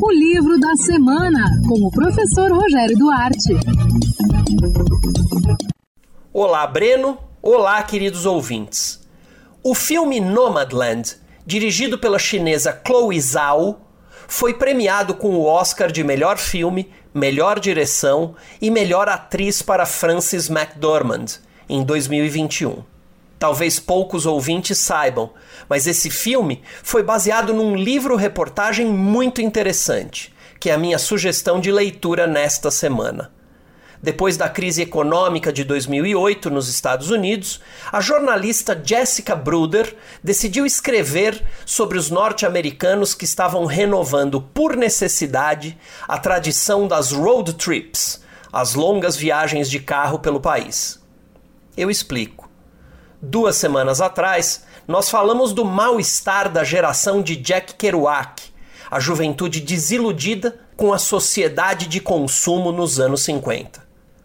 O livro da semana, com o professor Rogério Duarte. Olá, Breno. Olá, queridos ouvintes. O filme Nomadland, dirigido pela chinesa Chloe Zhao, foi premiado com o Oscar de melhor filme, melhor direção e melhor atriz para Frances McDormand em 2021. Talvez poucos ouvintes saibam, mas esse filme foi baseado num livro-reportagem muito interessante, que é a minha sugestão de leitura nesta semana. Depois da crise econômica de 2008 nos Estados Unidos, a jornalista Jessica Bruder decidiu escrever sobre os norte-americanos que estavam renovando por necessidade a tradição das road trips, as longas viagens de carro pelo país. Eu explico. Duas semanas atrás, nós falamos do mal-estar da geração de Jack Kerouac, a juventude desiludida com a sociedade de consumo nos anos 50.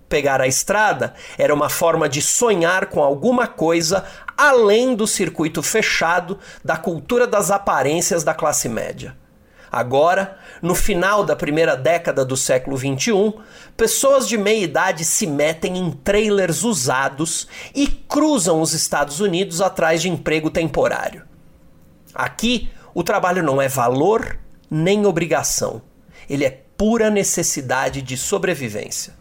Pegar a estrada era uma forma de sonhar com alguma coisa além do circuito fechado da cultura das aparências da classe média. Agora, no final da primeira década do século XXI, pessoas de meia idade se metem em trailers usados e cruzam os Estados Unidos atrás de emprego temporário. Aqui, o trabalho não é valor nem obrigação, ele é pura necessidade de sobrevivência.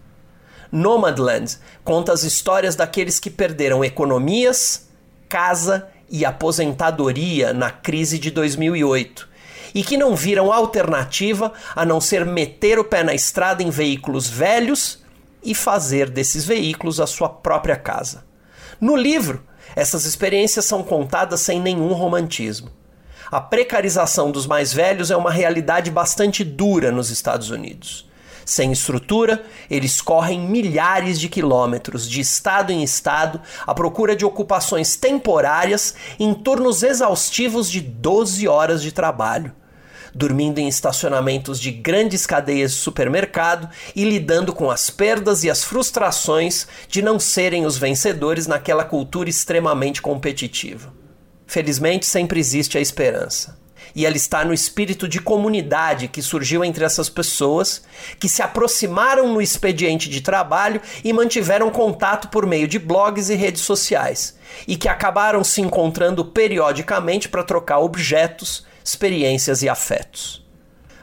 Nomadland conta as histórias daqueles que perderam economias, casa e aposentadoria na crise de 2008 e que não viram alternativa a não ser meter o pé na estrada em veículos velhos e fazer desses veículos a sua própria casa. No livro, essas experiências são contadas sem nenhum romantismo. A precarização dos mais velhos é uma realidade bastante dura nos Estados Unidos. Sem estrutura, eles correm milhares de quilômetros de estado em estado à procura de ocupações temporárias em turnos exaustivos de 12 horas de trabalho dormindo em estacionamentos de grandes cadeias de supermercado e lidando com as perdas e as frustrações de não serem os vencedores naquela cultura extremamente competitiva. Felizmente, sempre existe a esperança. E ela está no espírito de comunidade que surgiu entre essas pessoas, que se aproximaram no expediente de trabalho e mantiveram contato por meio de blogs e redes sociais, e que acabaram se encontrando periodicamente para trocar objetos, experiências e afetos.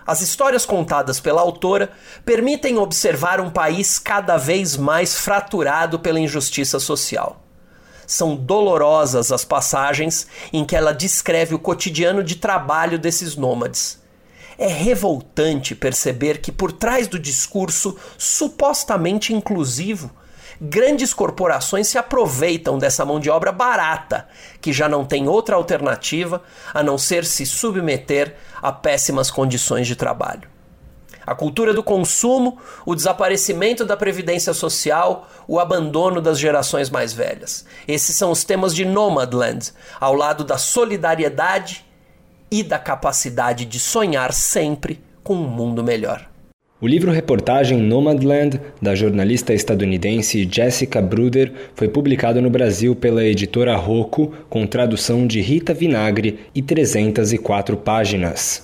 As histórias contadas pela autora permitem observar um país cada vez mais fraturado pela injustiça social. São dolorosas as passagens em que ela descreve o cotidiano de trabalho desses nômades. É revoltante perceber que por trás do discurso supostamente inclusivo grandes corporações se aproveitam dessa mão de obra barata, que já não tem outra alternativa a não ser se submeter a péssimas condições de trabalho. A cultura do consumo, o desaparecimento da previdência social, o abandono das gerações mais velhas. Esses são os temas de Nomadland, ao lado da solidariedade e da capacidade de sonhar sempre com um mundo melhor. O livro-reportagem Nomadland, da jornalista estadunidense Jessica Bruder, foi publicado no Brasil pela editora Rocco, com tradução de Rita Vinagre e 304 páginas.